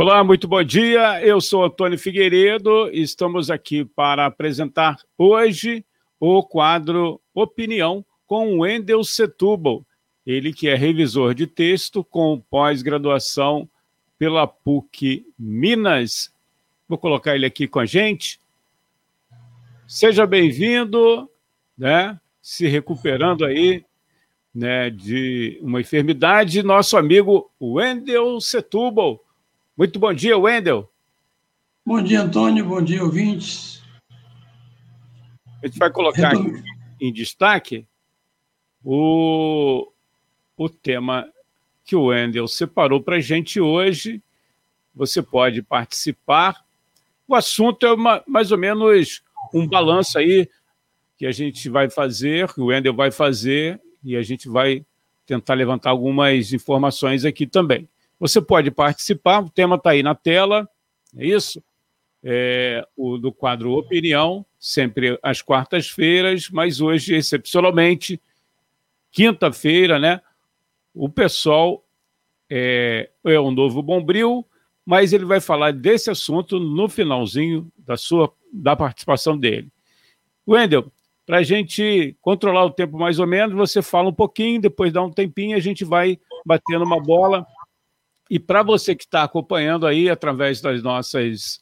Olá, muito bom dia. Eu sou Antônio Figueiredo estamos aqui para apresentar hoje o quadro Opinião com Wendel Setúbal, ele que é revisor de texto com pós-graduação pela PUC Minas. Vou colocar ele aqui com a gente. Seja bem-vindo, né? Se recuperando aí, né, de uma enfermidade, nosso amigo Wendel Setúbal. Muito bom dia, Wendel. Bom dia, Antônio. Bom dia, ouvintes. A gente vai colocar aqui em destaque o, o tema que o Wendel separou para a gente hoje. Você pode participar. O assunto é uma, mais ou menos um balanço aí que a gente vai fazer, que o Wendel vai fazer, e a gente vai tentar levantar algumas informações aqui também. Você pode participar, o tema está aí na tela, é isso? É, o do quadro Opinião, sempre às quartas-feiras, mas hoje, excepcionalmente, quinta-feira, né? O pessoal é, é um novo Bombril, mas ele vai falar desse assunto no finalzinho da sua da participação dele. Wendel, para a gente controlar o tempo mais ou menos, você fala um pouquinho, depois dá um tempinho, a gente vai batendo uma bola e para você que está acompanhando aí através das nossas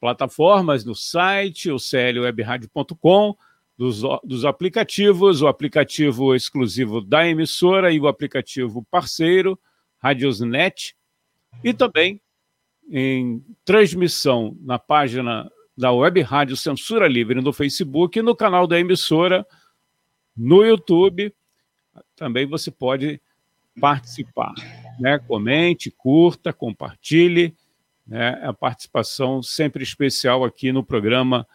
plataformas, no site, o clwebradio.com, dos, dos aplicativos, o aplicativo exclusivo da emissora e o aplicativo parceiro, Radiosnet, e também em transmissão na página da Web Rádio Censura Livre no Facebook e no canal da emissora no YouTube. Também você pode participar né? Comente, curta, compartilhe. Né? A participação sempre especial aqui no programa.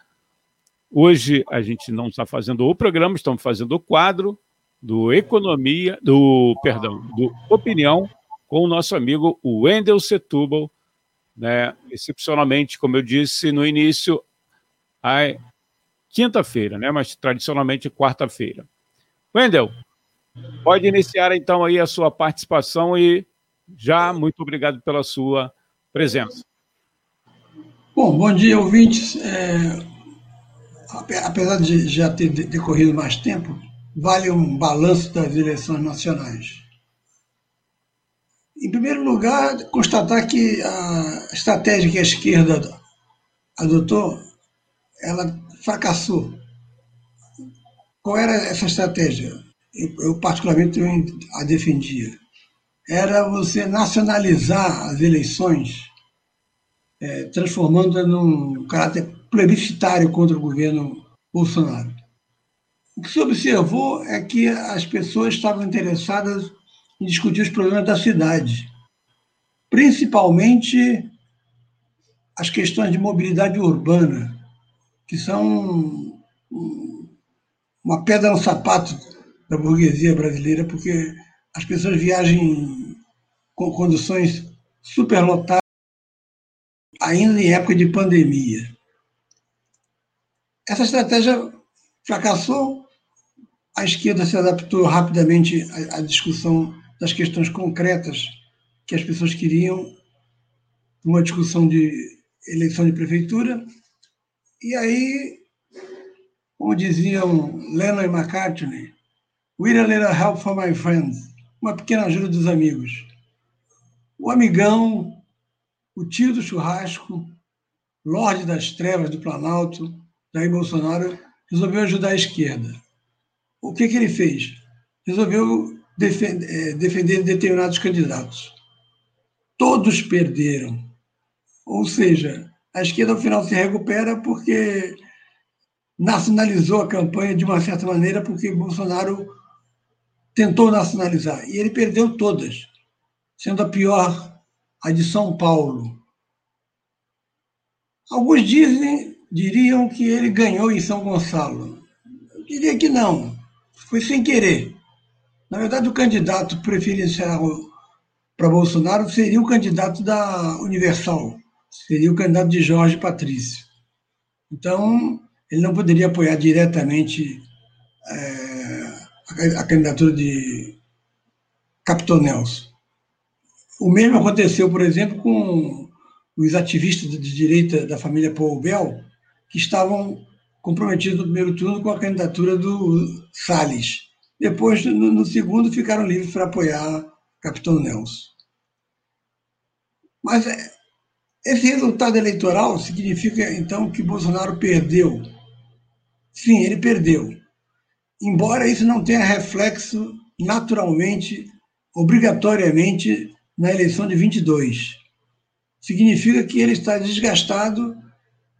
Hoje a gente não está fazendo o programa, estamos fazendo o quadro do Economia, do, perdão, do Opinião, com o nosso amigo Wendel Setúbal, né? excepcionalmente, como eu disse no início, a quinta-feira, né? mas tradicionalmente quarta-feira. Wendel, pode iniciar então aí a sua participação e já, muito obrigado pela sua presença. Bom, bom dia, ouvintes. É, apesar de já ter decorrido mais tempo, vale um balanço das eleições nacionais. Em primeiro lugar, constatar que a estratégia que a esquerda adotou, ela fracassou. Qual era essa estratégia? Eu, particularmente, a defendia era você nacionalizar as eleições, é, transformando-a num caráter plebiscitário contra o governo Bolsonaro. O que se observou é que as pessoas estavam interessadas em discutir os problemas da cidade, principalmente as questões de mobilidade urbana, que são uma pedra no sapato da burguesia brasileira, porque as pessoas viajem com condições superlotadas, ainda em época de pandemia. Essa estratégia fracassou, a esquerda se adaptou rapidamente à discussão das questões concretas que as pessoas queriam, uma discussão de eleição de prefeitura, e aí, como diziam Lennon e McCartney, with a little help from my friends, uma pequena ajuda dos amigos. O amigão, o tio do churrasco, Lorde das Trevas do Planalto, Jair Bolsonaro, resolveu ajudar a esquerda. O que, que ele fez? Resolveu defender, é, defender determinados candidatos. Todos perderam. Ou seja, a esquerda, ao final, se recupera porque nacionalizou a campanha de uma certa maneira, porque Bolsonaro tentou nacionalizar e ele perdeu todas, sendo a pior a de São Paulo. Alguns dizem, diriam que ele ganhou em São Gonçalo. Eu diria que não, foi sem querer. Na verdade, o candidato preferencial para Bolsonaro seria o candidato da Universal, seria o candidato de Jorge Patrício. Então, ele não poderia apoiar diretamente é, a, candidatura de Capitão Nelson. O mesmo aconteceu, por exemplo, com os ativistas de direita da família Poubel, que estavam comprometidos no primeiro turno com a candidatura do Salles. Depois, no, segundo, ficaram livres para apoiar Capitão Nelson. Mas é, esse resultado eleitoral significa, então, que Bolsonaro perdeu. Sim, ele perdeu. Embora isso não tenha reflexo naturalmente, obrigatoriamente, na eleição de 22. Significa que ele está desgastado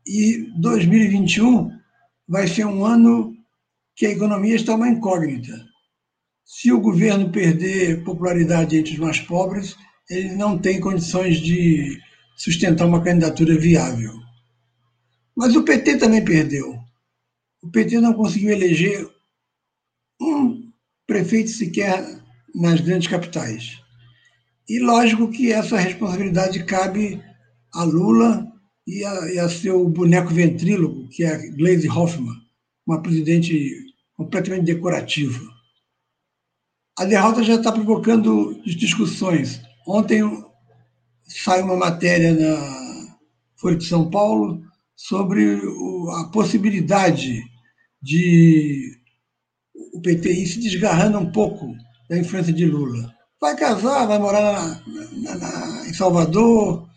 e 2021 vai ser um ano que a economia está uma incógnita. Se o governo perder popularidade entre os mais pobres, ele não tem condições de sustentar uma candidatura viável. Mas o PT também perdeu. O PT não conseguiu eleger prefeito sequer nas grandes capitais. E lógico que essa responsabilidade cabe a Lula e a, e a seu boneco ventríloco, que é a Gleisi Hoffmann, uma presidente completamente decorativa. A derrota já está provocando discussões. Ontem sai uma matéria na Folha de São Paulo sobre a possibilidade de o PT ir se desgarrando um pouco da influência de Lula. Vai casar, vai morar na, na, na, em Salvador,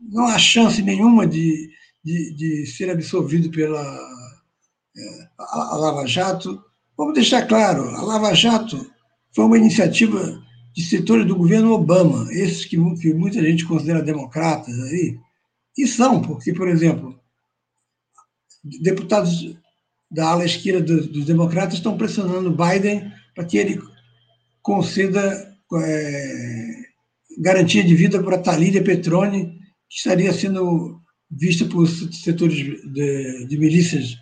não há chance nenhuma de, de, de ser absolvido pela é, a, a Lava Jato. Vamos deixar claro, a Lava Jato foi uma iniciativa de setores do governo Obama, esses que, que muita gente considera democratas aí, e são, porque, por exemplo, deputados da ala esquerda dos, dos democratas estão pressionando Biden para que ele conceda é, garantia de vida para Talíria Petroni, que estaria sendo vista por setores de, de milícias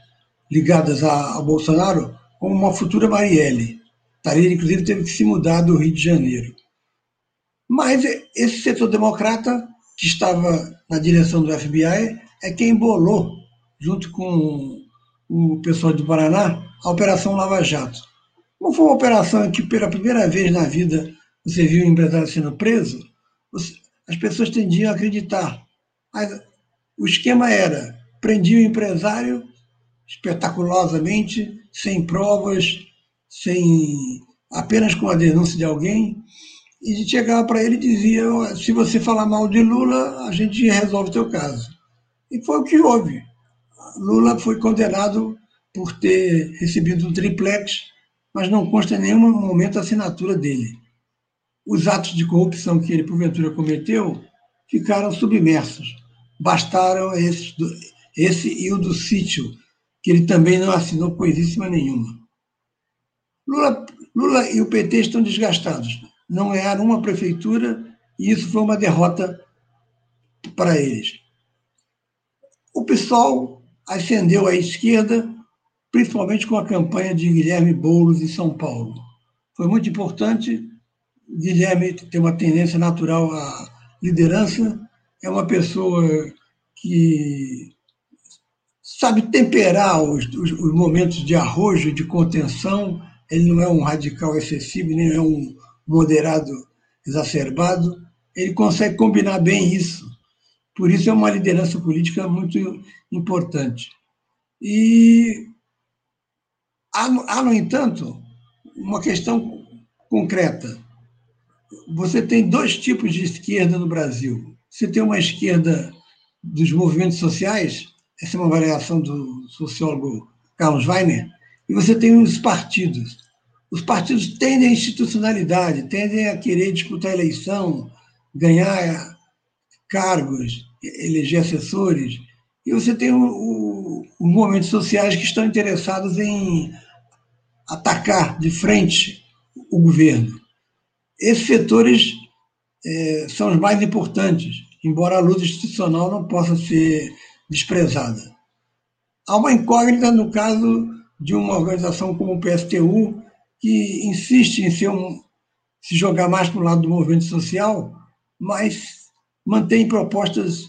ligadas a, a Bolsonaro como uma futura Marielle. Talíria, inclusive, teve que se mudar do Rio de Janeiro. Mas esse setor democrata, que estava na direção do FBI, é quem bolou, junto com o pessoal do Paraná, a Operação Lava Jato. Não foi uma operação em que, pela primeira vez na vida, você viu um empresário sendo preso, as pessoas tendiam a acreditar. Mas o esquema era: prendia o empresário espetaculosamente, sem provas, sem apenas com a denúncia de alguém, e chegava para ele e dizia: se você falar mal de Lula, a gente resolve o teu caso. E foi o que houve. Lula foi condenado por ter recebido um triplex, mas não consta em nenhum momento a assinatura dele. Os atos de corrupção que ele, porventura, cometeu ficaram submersos. Bastaram esse, esse e o do sítio, que ele também não assinou coisíssima nenhuma. Lula, Lula e o PT estão desgastados. Não ganharam uma prefeitura e isso foi uma derrota para eles. O PSOL ascendeu à esquerda, principalmente com a campanha de Guilherme Boulos em São Paulo. Foi muito importante. Guilherme tem uma tendência natural à liderança, é uma pessoa que sabe temperar os, os, os momentos de arrojo, de contenção. Ele não é um radical excessivo, nem é um moderado exacerbado. Ele consegue combinar bem isso por isso é uma liderança política muito importante. E há, há, no entanto, uma questão concreta. Você tem dois tipos de esquerda no Brasil. Você tem uma esquerda dos movimentos sociais, essa é uma variação do sociólogo Carlos Weiner, e você tem os partidos. Os partidos tendem à institucionalidade, tendem a querer disputar eleição, ganhar cargos, eleger assessores, e você tem o, o, os movimentos sociais que estão interessados em atacar de frente o governo. Esses setores é, são os mais importantes, embora a luta institucional não possa ser desprezada. Há uma incógnita no caso de uma organização como o PSTU, que insiste em um, se jogar mais para o lado do movimento social, mas mantém propostas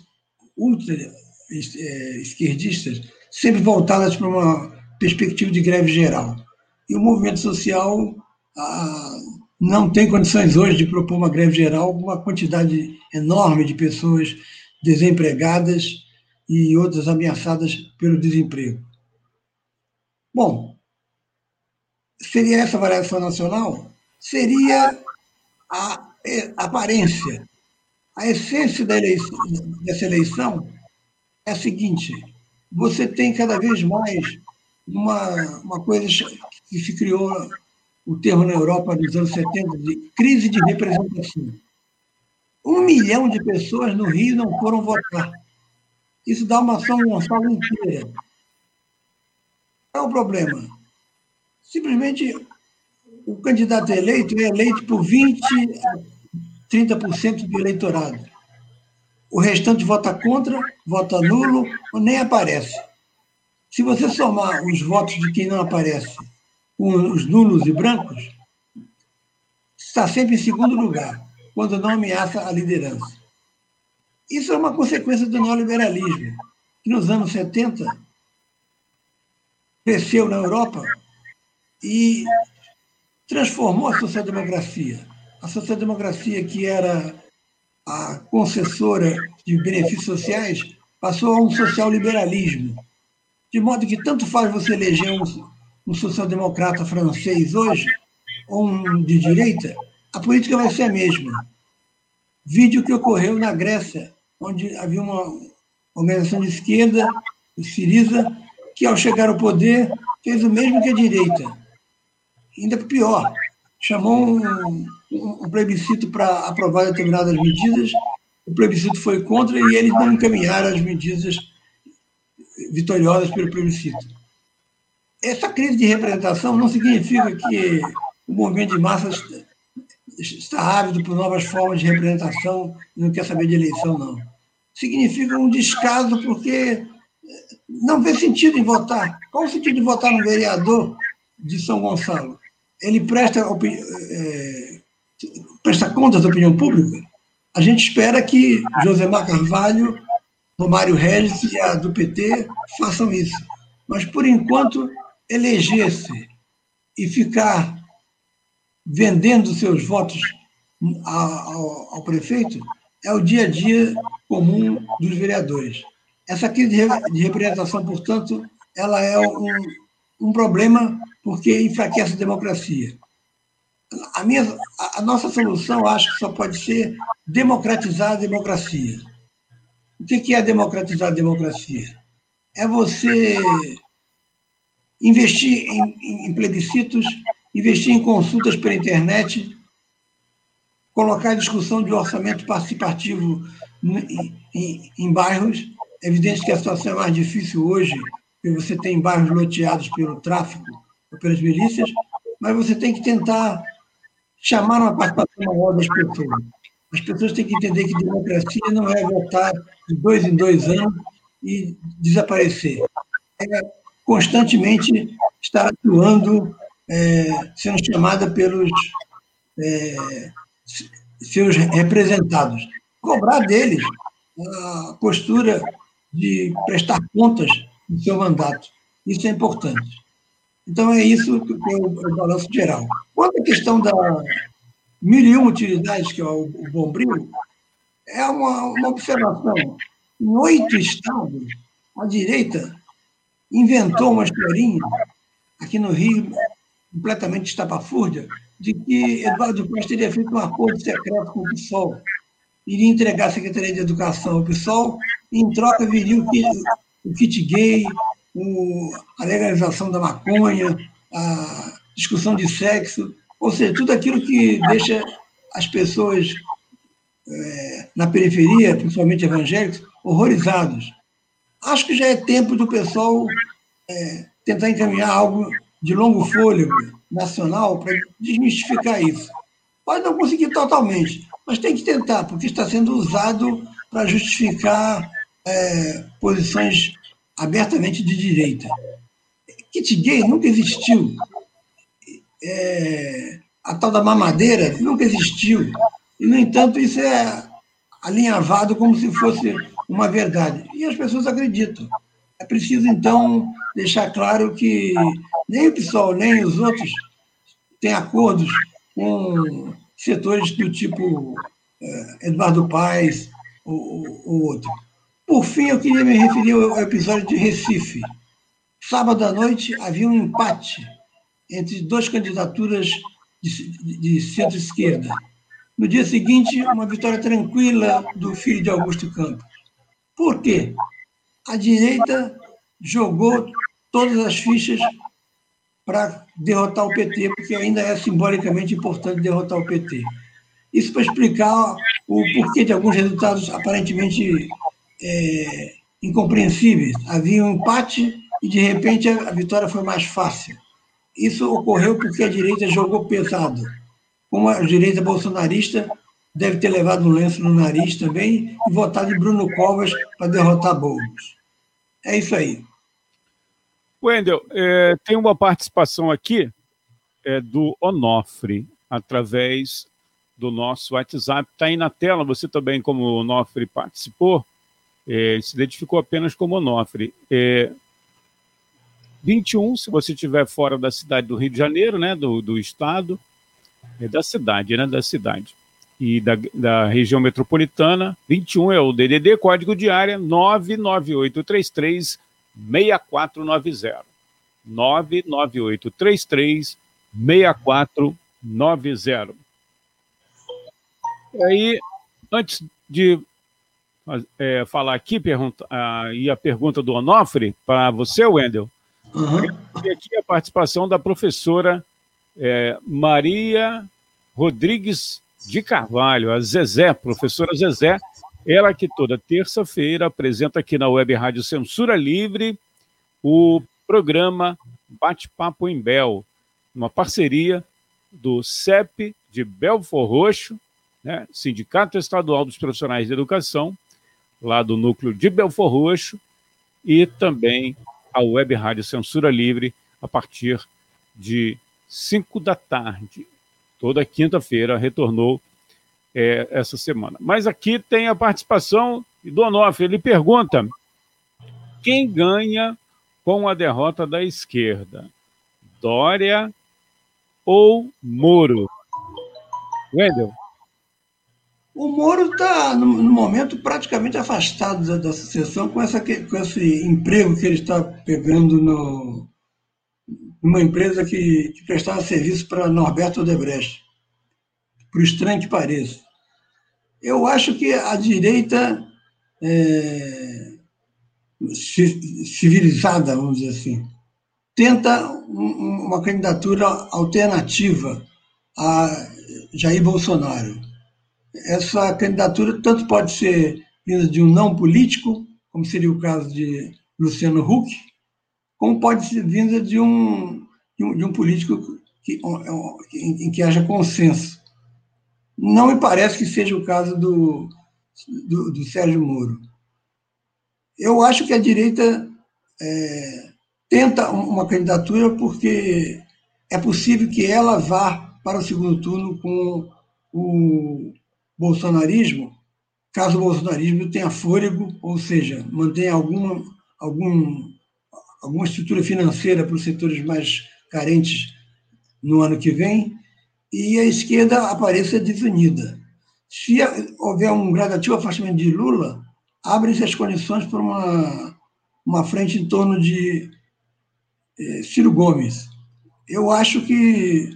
ultra é, esquerdistas, sempre voltadas para uma perspectiva de greve geral. E o movimento social ah, não tem condições hoje de propor uma greve geral com uma quantidade enorme de pessoas desempregadas e outras ameaçadas pelo desemprego. Bom, seria essa variação nacional? Seria a aparência. A essência da eleição, dessa eleição é a seguinte: você tem cada vez mais uma, uma coisa que se criou o termo na Europa nos anos 70 de crise de representação. Um milhão de pessoas no Rio não foram votar. Isso dá uma São Gonçalo inteira. Qual é o problema? Simplesmente o candidato eleito é eleito por 20 a 30% do eleitorado. O restante vota contra, vota nulo ou nem aparece. Se você somar os votos de quem não aparece com os nulos e brancos, está sempre em segundo lugar, quando não ameaça a liderança. Isso é uma consequência do neoliberalismo, que nos anos 70 cresceu na Europa e transformou a social-democracia. A social-democracia, que era a concessora de benefícios sociais, passou a um social-liberalismo. De modo que tanto faz você eleger um, um social-democrata francês hoje, ou um de direita, a política vai ser a mesma. Vídeo que ocorreu na Grécia, onde havia uma organização de esquerda, o Siriza, que ao chegar ao poder fez o mesmo que a direita. Ainda pior, chamou um, um plebiscito para aprovar determinadas medidas, o plebiscito foi contra e eles não encaminharam as medidas vitoriosas pelo plebiscito. Essa crise de representação não significa que o movimento de massas está ávido por novas formas de representação e não quer saber de eleição, não. Significa um descaso porque não vê sentido em votar. Qual o sentido de votar no vereador de São Gonçalo? Ele presta, é, presta contas da opinião pública? A gente espera que Josemar Carvalho, Romário Regis e a do PT façam isso. Mas, por enquanto, eleger-se e ficar vendendo seus votos ao, ao prefeito é o dia a dia comum dos vereadores. Essa crise de representação, portanto, ela é um, um problema porque enfraquece a democracia. A, minha, a nossa solução, acho que só pode ser democratizar a democracia. O que é democratizar a democracia? É você investir em, em plebiscitos, investir em consultas pela internet, colocar a discussão de orçamento participativo em, em, em bairros é evidente que a situação é mais difícil hoje, porque você tem bairros loteados pelo tráfico ou pelas milícias, mas você tem que tentar chamar uma participação maior das pessoas. As pessoas têm que entender que democracia não é votar de dois em dois anos e desaparecer. É constantemente estar atuando, é, sendo chamada pelos é, seus representados. Cobrar deles a postura de prestar contas do seu mandato. Isso é importante. Então, é isso que é o, o balanço geral. Quanto à questão da mil e uma utilidades, que é o, o Bombril, é uma, uma observação. Em oito estados, a direita inventou uma historinha, aqui no Rio, completamente estapafúrdia, de que Eduardo Costa teria feito um acordo secreto com o PSOL. Iria entregar a Secretaria de Educação ao PSOL em troca viria o kit, o kit gay, o, a legalização da maconha, a discussão de sexo, ou seja, tudo aquilo que deixa as pessoas é, na periferia, principalmente evangélicos, horrorizados. Acho que já é tempo do pessoal é, tentar encaminhar algo de longo fôlego nacional para desmistificar isso. Pode não conseguir totalmente, mas tem que tentar, porque está sendo usado para justificar é, posições abertamente de direita. Kit gay nunca existiu. É, a tal da mamadeira nunca existiu. E, no entanto, isso é alinhavado como se fosse uma verdade. E as pessoas acreditam. É preciso, então, deixar claro que nem o PSOL, nem os outros têm acordos com setores do tipo é, Eduardo Paes, o outro. Por fim, eu queria me referir ao episódio de Recife. Sábado à noite havia um empate entre duas candidaturas de, de centro-esquerda. No dia seguinte, uma vitória tranquila do filho de Augusto Campos. Por quê? A direita jogou todas as fichas para derrotar o PT, porque ainda é simbolicamente importante derrotar o PT. Isso para explicar o porquê de alguns resultados aparentemente é, incompreensíveis. Havia um empate e, de repente, a vitória foi mais fácil. Isso ocorreu porque a direita jogou pesado. Como a direita bolsonarista deve ter levado um lenço no nariz também e votado em Bruno Covas para derrotar Boulos. É isso aí. Wendel, é, tem uma participação aqui é, do Onofre, através do nosso WhatsApp. Está aí na tela, você também, como Onofre, participou, é, se identificou apenas como Onofre. É, 21, se você estiver fora da cidade do Rio de Janeiro, né, do, do estado, é da cidade, né, da cidade, e da, da região metropolitana. 21 é o DDD, código de área 99833 6490. 99833 6490. E aí, antes de é, falar aqui, pergunta, a, e a pergunta do Onofre para você, Wendel, Uhum. E aqui a participação da professora é, Maria Rodrigues de Carvalho, a Zezé, professora Zezé, ela que toda terça-feira apresenta aqui na Web Rádio Censura Livre o programa Bate-Papo em Bel, uma parceria do CEP de Belfor Roxo, né, Sindicato Estadual dos Profissionais de Educação, lá do núcleo de Belfor Roxo, e também a Web Rádio Censura Livre a partir de 5 da tarde. Toda quinta-feira retornou é, essa semana. Mas aqui tem a participação do Onofre. Ele pergunta: quem ganha com a derrota da esquerda? Dória ou Moro? Wendel? O Moro está, no, no, momento, praticamente afastado da, da sucessão com, essa, com esse emprego que ele está pegando no, numa empresa que, que prestava serviço para Norberto Odebrecht, por estranho que pareça. Eu acho que a direita é, civilizada, vamos dizer assim, tenta uma candidatura alternativa a Jair Bolsonaro essa candidatura tanto pode ser vinda de um não político, como seria o caso de Luciano Huck, como pode ser vinda de um, de um, de um político que, em, em, que haja consenso. Não me parece que seja o caso do, do, do Sérgio Moro. Eu acho que a direita é, tenta uma candidatura porque é possível que ela vá para o segundo turno com o bolsonarismo, caso o bolsonarismo tenha fôlego, ou seja, mantenha alguma, algum, alguma estrutura financeira para os setores mais carentes no ano que vem, e a esquerda apareça desunida. Se houver um gradativo afastamento de Lula, abrem-se as condições para uma, uma frente em torno de eh, Ciro Gomes. Eu acho que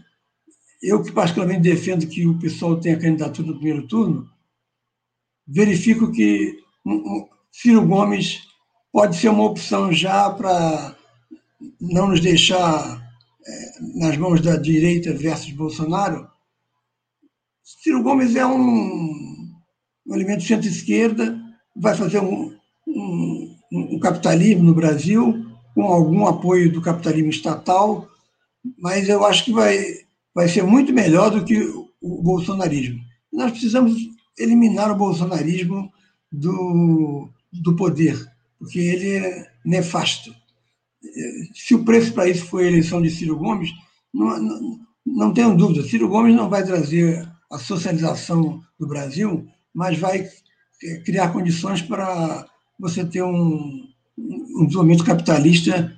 eu que particularmente defendo que o pessoal tenha candidatura no primeiro turno, verifico que Ciro Gomes pode ser uma opção já para não nos deixar é, nas mãos da direita versus Bolsonaro. Ciro Gomes é um, um elemento centro-esquerda, vai fazer um, um, um capitalismo no Brasil, com algum apoio do capitalismo estatal, mas eu acho que vai vai ser muito melhor do que o bolsonarismo. Nós precisamos eliminar o bolsonarismo do, do poder, porque ele é nefasto. Se o preço para isso foi a eleição de Ciro Gomes, não, não, não tenho dúvida, Ciro Gomes não vai trazer a socialização do Brasil, mas vai criar condições para você ter um, um desenvolvimento capitalista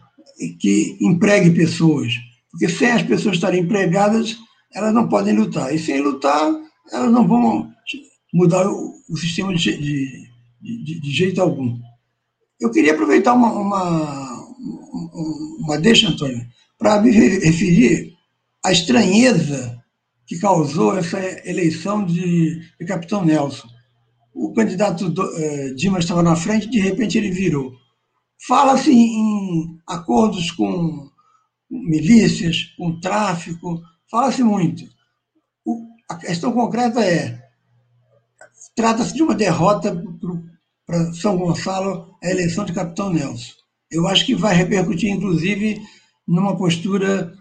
que empregue pessoas, porque sem as pessoas estarem empregadas, elas não podem lutar. E sem lutar, elas não vão mudar o, sistema de, de, de, de, jeito algum. Eu queria aproveitar uma, uma, uma deixa, Antônio, para me referir à estranheza que causou essa eleição de, de Capitão Nelson. O candidato do, eh, Dimas estava na frente, de repente ele virou. Fala-se em acordos com milícias, com tráfico, fala-se muito. O, a questão concreta é: trata-se de uma derrota para São Gonçalo a eleição de Capitão Nelson. Eu acho que vai repercutir, inclusive, numa postura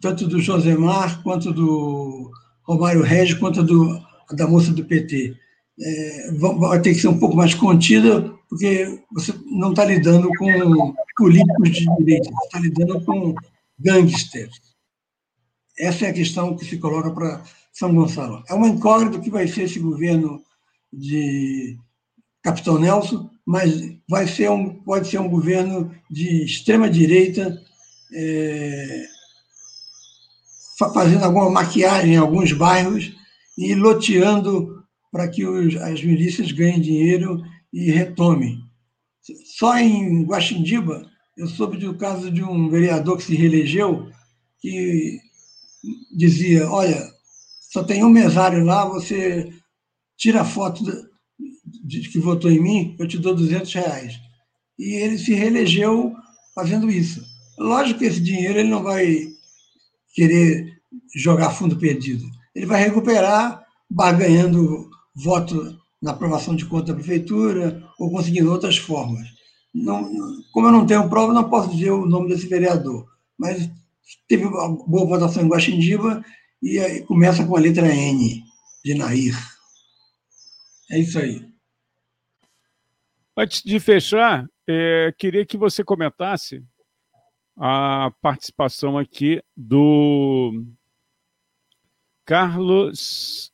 tanto do Josemar, quanto do Romário Regis, quanto do, da moça do PT. É, vai ter que ser um pouco mais contida, porque você não está lidando com políticos de direita, você está lidando com gangsters. Essa é a questão que se coloca para São Gonçalo. É uma incógnita que vai ser esse governo de Capitão Nelson, mas vai ser um, pode ser um governo de extrema direita, é, fazendo alguma maquiagem em alguns bairros e loteando para que os, as milícias ganhem dinheiro e retomem. Só em Guaxindiba, eu soube do caso de um vereador que se reelegeu, que dizia: Olha, só tem um mesário lá, você tira a foto de, que votou em mim, eu te dou 200 reais. E ele se reelegeu fazendo isso. Lógico que esse dinheiro ele não vai querer jogar fundo perdido. Ele vai recuperar barganhando voto na aprovação de conta da prefeitura ou conseguindo outras formas. Não, como eu não tenho prova, não posso dizer o nome desse vereador, mas teve uma boa votação em Guaxindiba e começa com a letra N, de Nair. É isso aí. Antes de fechar, é, queria que você comentasse a participação aqui do Carlos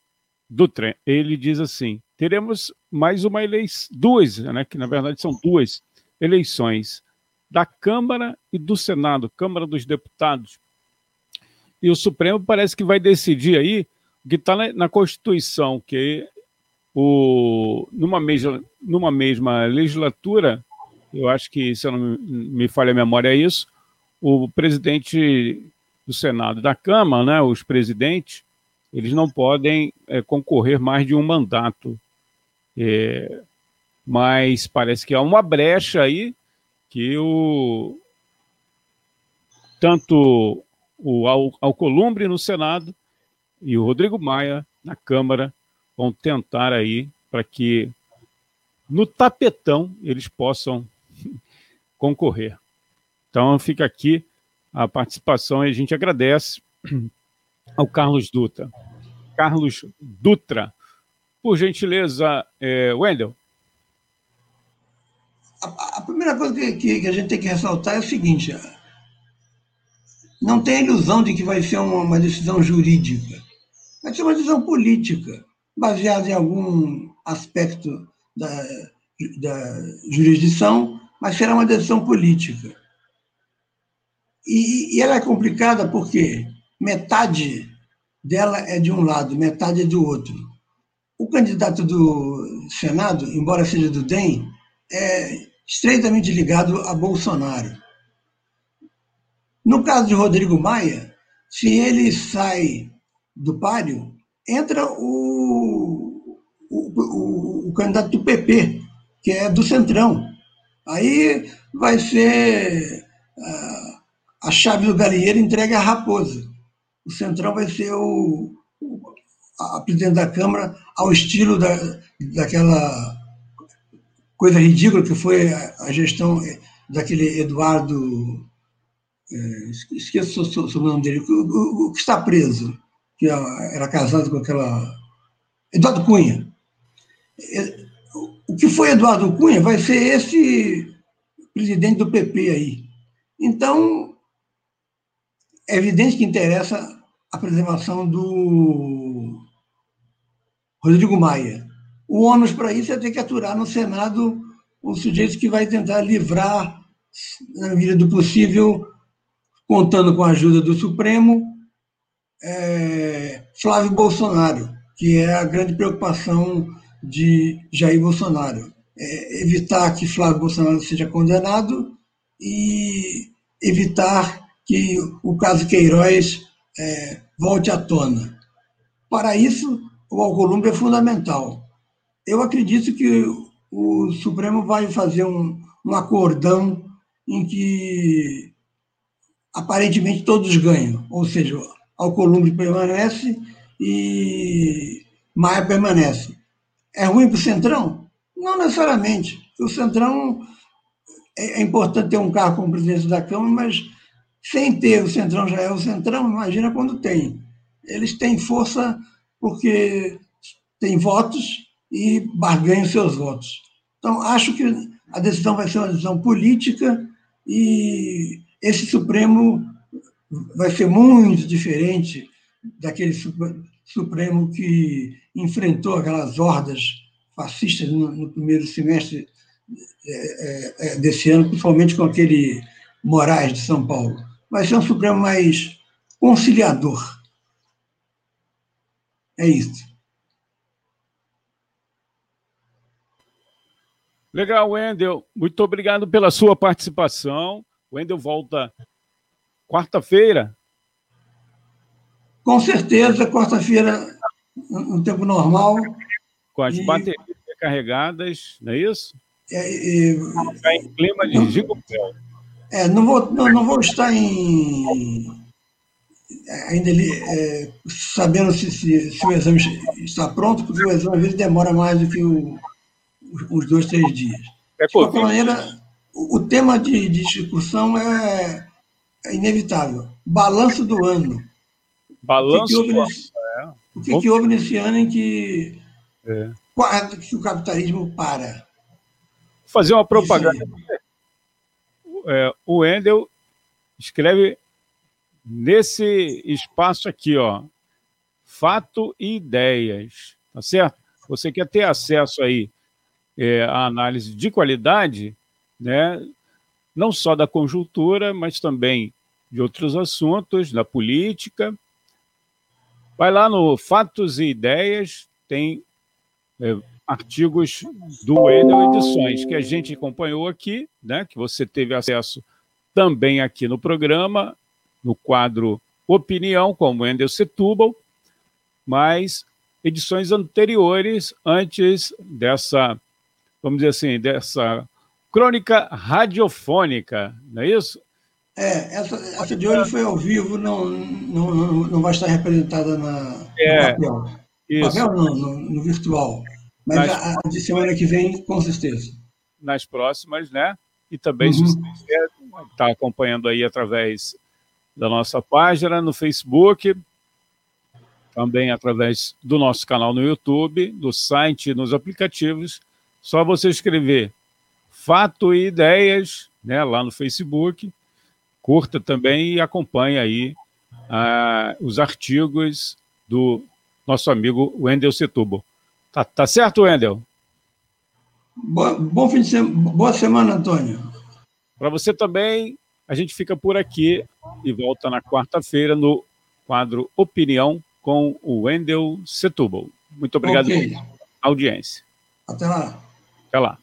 Dutra. Ele diz assim: teremos mais uma eleição, duas, né, que na verdade são duas eleições da Câmara e do Senado, Câmara dos Deputados. E o Supremo parece que vai decidir aí o que está na, Constituição, que o, numa, mesma, numa mesma legislatura, eu acho que, se eu não me falha a memória, é isso, o presidente do Senado e da Câmara, né, os presidentes, eles não podem é, concorrer mais de um mandato. É, mas parece que há uma brecha aí que o tanto o Al Alcolumbre no Senado e o Rodrigo Maia na Câmara vão tentar aí para que no tapetão eles possam concorrer. Então fica aqui a participação e a gente agradece ao Carlos Dutra. Carlos Dutra, por gentileza, é, Wendel. A, a, primeira coisa que, que, que, a gente tem que ressaltar é o seguinte: não tem ilusão de que vai ser uma, uma decisão jurídica, vai ser uma decisão política, baseada em algum aspecto da, da jurisdição, mas será uma decisão política. E, e ela é complicada porque metade dela é de um lado, metade é do outro. O candidato do Senado, embora seja do DEM, é estreitamente ligado a Bolsonaro. No caso de Rodrigo Maia, se ele sai do páreo, entra o, o, o, o candidato do PP, que é do Centrão. Aí vai ser a, a chave do galinheiro entregue à raposa o Centrão vai ser o, a presidente da Câmara ao estilo da, daquela coisa ridícula que foi a, gestão daquele Eduardo. É, esqueço o nome dele, o, que está preso, que era casado com aquela. Eduardo Cunha. É, o que foi Eduardo Cunha vai ser esse presidente do PP aí. Então, é evidente que interessa a preservação do Rodrigo Maia. O ônus para isso é ter que aturar no Senado o sujeito que vai tentar livrar, na medida do possível, contando com a ajuda do Supremo, é, Flávio Bolsonaro, que é a grande preocupação de Jair Bolsonaro. É evitar que Flávio Bolsonaro seja condenado e evitar que o caso Queiroz é, volte à tona. Para isso, o Alcolumbre é fundamental. Eu acredito que o Supremo vai fazer um, um acordão em que aparentemente todos ganham, ou seja, Alcolumbre permanece e Maia permanece. É ruim para o Centrão? Não necessariamente. O Centrão é, é importante ter um cargo como presidente da Câmara, mas sem ter o Centrão já é o Centrão, imagina quando tem. Eles têm força porque têm votos e barganham seus votos. Então, acho que a decisão vai ser uma decisão política e esse Supremo vai ser muito diferente daquele Supremo que enfrentou aquelas hordas fascistas no, no primeiro semestre é, é, é, desse ano, principalmente com aquele Moraes de São Paulo. Vai ser um Supremo mais conciliador. É isso. Legal, Wendel. Muito obrigado pela sua participação. O Wendel volta quarta-feira. Com certeza, quarta-feira, no tempo normal. Com as e... baterias carregadas, não é isso? É, é, tá em clima de gigopel. É, não vou, não, não vou estar em ainda é, sabendo se, se, se, o exame está pronto, porque o exame às vezes demora mais do que o, os dois, três dias. É de qualquer maneira, o, o tema de, de, discussão é, é, inevitável. Balanço do ano. Balanço o que, que houve, nesse, é. o que, que houve nesse ano em que, é. que o capitalismo para? Fazer uma propaganda. É, o Wendel escreve nesse espaço aqui, ó, fato e ideias, tá certo? Você quer ter acesso aí é, à análise de qualidade, né? Não só da conjuntura, mas também de outros assuntos, da política. Vai lá no Fatos e Ideias, tem é, artigos do Edel Edições, que a gente acompanhou aqui, né, que você teve acesso também aqui no programa, no quadro Opinião, com o Wendel Setúbal, mas edições anteriores, antes dessa, vamos dizer assim, dessa crônica radiofônica, não é isso? É, essa, essa de hoje foi ao vivo, não, não, não, vai estar representada na, é, no papel. Isso. Papel não, no, no virtual. Mas nas, a, a de semana que vem, com certeza. Nas próximas, né? E também, uhum. se você está acompanhando aí através da nossa página no Facebook, também através do nosso canal no YouTube, do site, nos aplicativos. Só você escrever Fato e Ideias, né, lá no Facebook. Curta também e acompanhe aí ah, os artigos do nosso amigo Wendel Setubo. Tá, tá certo, Wendel? Boa, bom fim de semana, boa semana, Antônio. Para você também, a gente fica por aqui e volta na quarta-feira no quadro Opinião com o Wendel Setúbal. Muito obrigado okay. pela audiência. Até lá. Até lá.